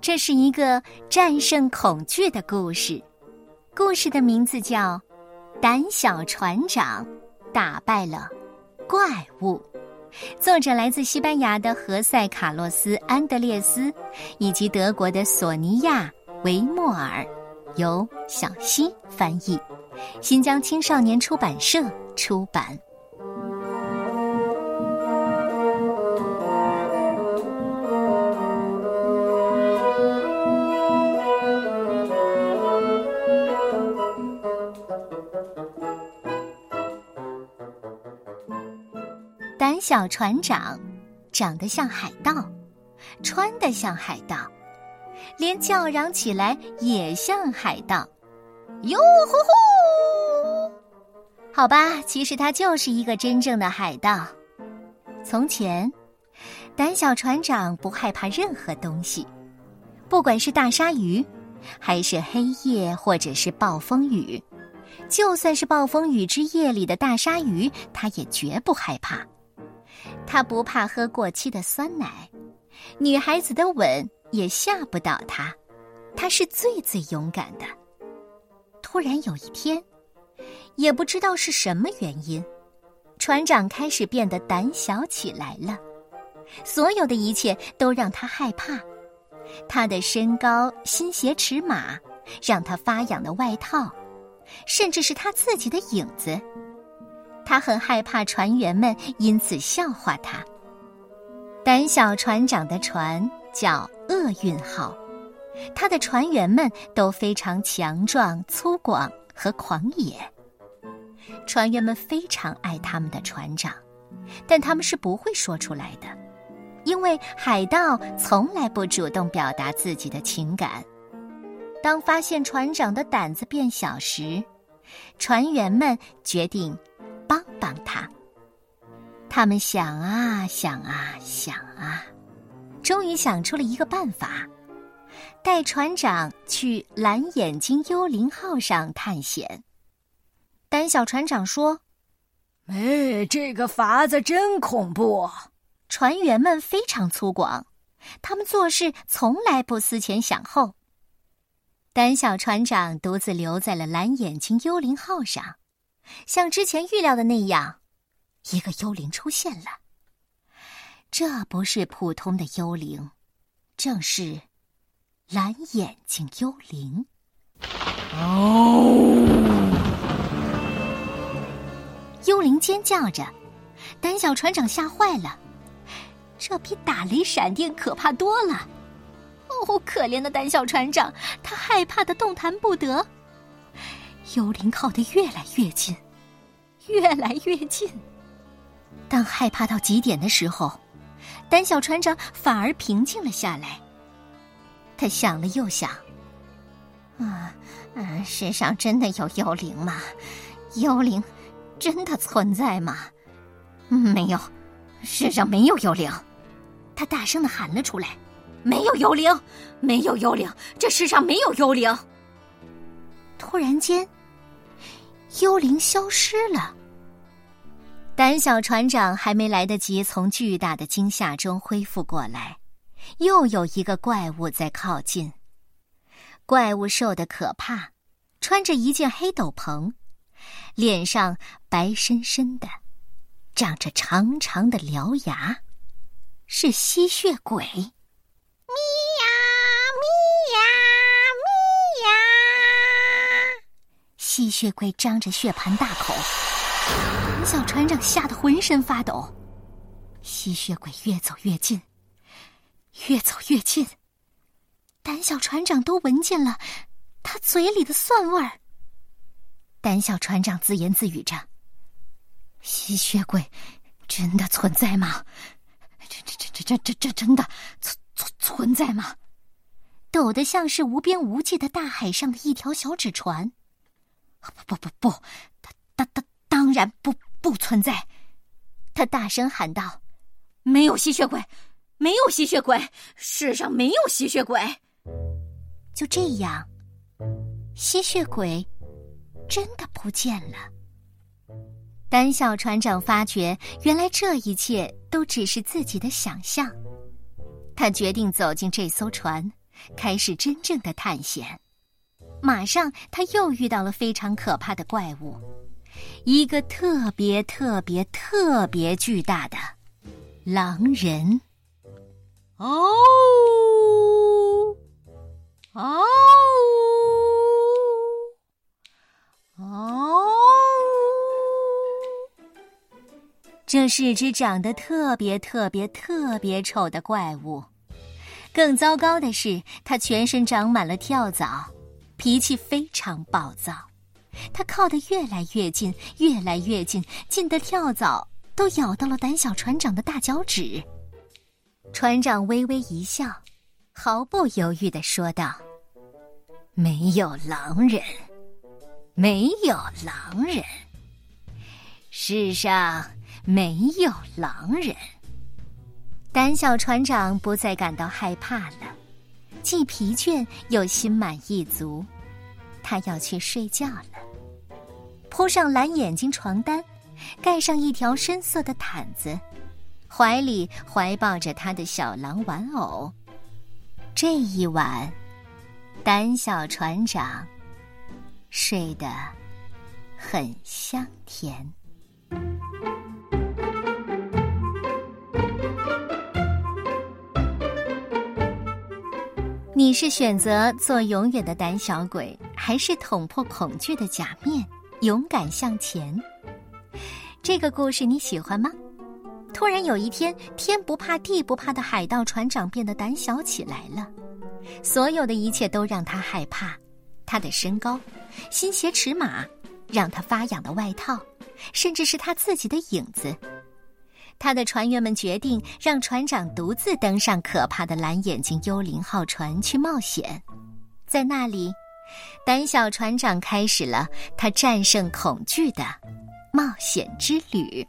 这是一个战胜恐惧的故事，故事的名字叫《胆小船长打败了怪物》。作者来自西班牙的何塞·卡洛斯·安德烈斯，以及德国的索尼娅·维莫尔，由小溪翻译，新疆青少年出版社出版。胆小船长，长得像海盗，穿得像海盗，连叫嚷起来也像海盗。哟吼吼！好吧，其实他就是一个真正的海盗。从前，胆小船长不害怕任何东西，不管是大鲨鱼，还是黑夜，或者是暴风雨，就算是暴风雨之夜里的大鲨鱼，他也绝不害怕。他不怕喝过期的酸奶，女孩子的吻也吓不倒他。他是最最勇敢的。突然有一天，也不知道是什么原因，船长开始变得胆小起来了。所有的一切都让他害怕。他的身高、新鞋尺码，让他发痒的外套，甚至是他自己的影子。他很害怕船员们因此笑话他。胆小船长的船叫厄运号，他的船员们都非常强壮、粗犷和狂野。船员们非常爱他们的船长，但他们是不会说出来的，因为海盗从来不主动表达自己的情感。当发现船长的胆子变小时，船员们决定。帮帮他。他们想啊想啊想啊，终于想出了一个办法，带船长去蓝眼睛幽灵号上探险。胆小船长说：“哎，这个法子真恐怖！”船员们非常粗犷，他们做事从来不思前想后。胆小船长独自留在了蓝眼睛幽灵号上。像之前预料的那样，一个幽灵出现了。这不是普通的幽灵，正是蓝眼睛幽灵。哦！幽灵尖叫着，胆小船长吓坏了。这比打雷闪电可怕多了。哦，可怜的胆小船长，他害怕的动弹不得。幽灵靠得越来越近，越来越近。当害怕到极点的时候，胆小船长反而平静了下来。他想了又想，啊，嗯，世上真的有幽灵吗？幽灵真的存在吗？没有，世上没有幽灵。他大声的喊了出来：“没有幽灵，没有幽灵，这世上没有幽灵。”突然间。幽灵消失了。胆小船长还没来得及从巨大的惊吓中恢复过来，又有一个怪物在靠近。怪物瘦得可怕，穿着一件黑斗篷，脸上白深深的，长着长长的獠牙，是吸血鬼。吸血鬼张着血盆大口，小船长吓得浑身发抖。吸血鬼越走越近，越走越近，胆小船长都闻见了他嘴里的蒜味儿。胆小船长自言自语着：“吸血鬼真的存在吗？这这这这这这这真的存存存在吗？抖得像是无边无际的大海上的一条小纸船。”不不不不，他当当当然不不存在！他大声喊道：“没有吸血鬼，没有吸血鬼，世上没有吸血鬼！”就这样，吸血鬼真的不见了。胆小船长发觉，原来这一切都只是自己的想象。他决定走进这艘船，开始真正的探险。马上，他又遇到了非常可怕的怪物，一个特别特别特别巨大的狼人。哦，哦，哦！这是只长得特别特别特别丑的怪物。更糟糕的是，它全身长满了跳蚤。脾气非常暴躁，他靠得越来越近，越来越近，近的跳蚤都咬到了胆小船长的大脚趾。船长微微一笑，毫不犹豫的说道：“没有狼人，没有狼人，世上没有狼人。”胆小船长不再感到害怕了。既疲倦又心满意足，他要去睡觉了。铺上蓝眼睛床单，盖上一条深色的毯子，怀里怀抱着他的小狼玩偶。这一晚，胆小船长睡得很香甜。你是选择做永远的胆小鬼，还是捅破恐惧的假面，勇敢向前？这个故事你喜欢吗？突然有一天，天不怕地不怕的海盗船长变得胆小起来了，所有的一切都让他害怕。他的身高、新鞋尺码、让他发痒的外套，甚至是他自己的影子。他的船员们决定让船长独自登上可怕的蓝眼睛幽灵号船去冒险，在那里，胆小船长开始了他战胜恐惧的冒险之旅。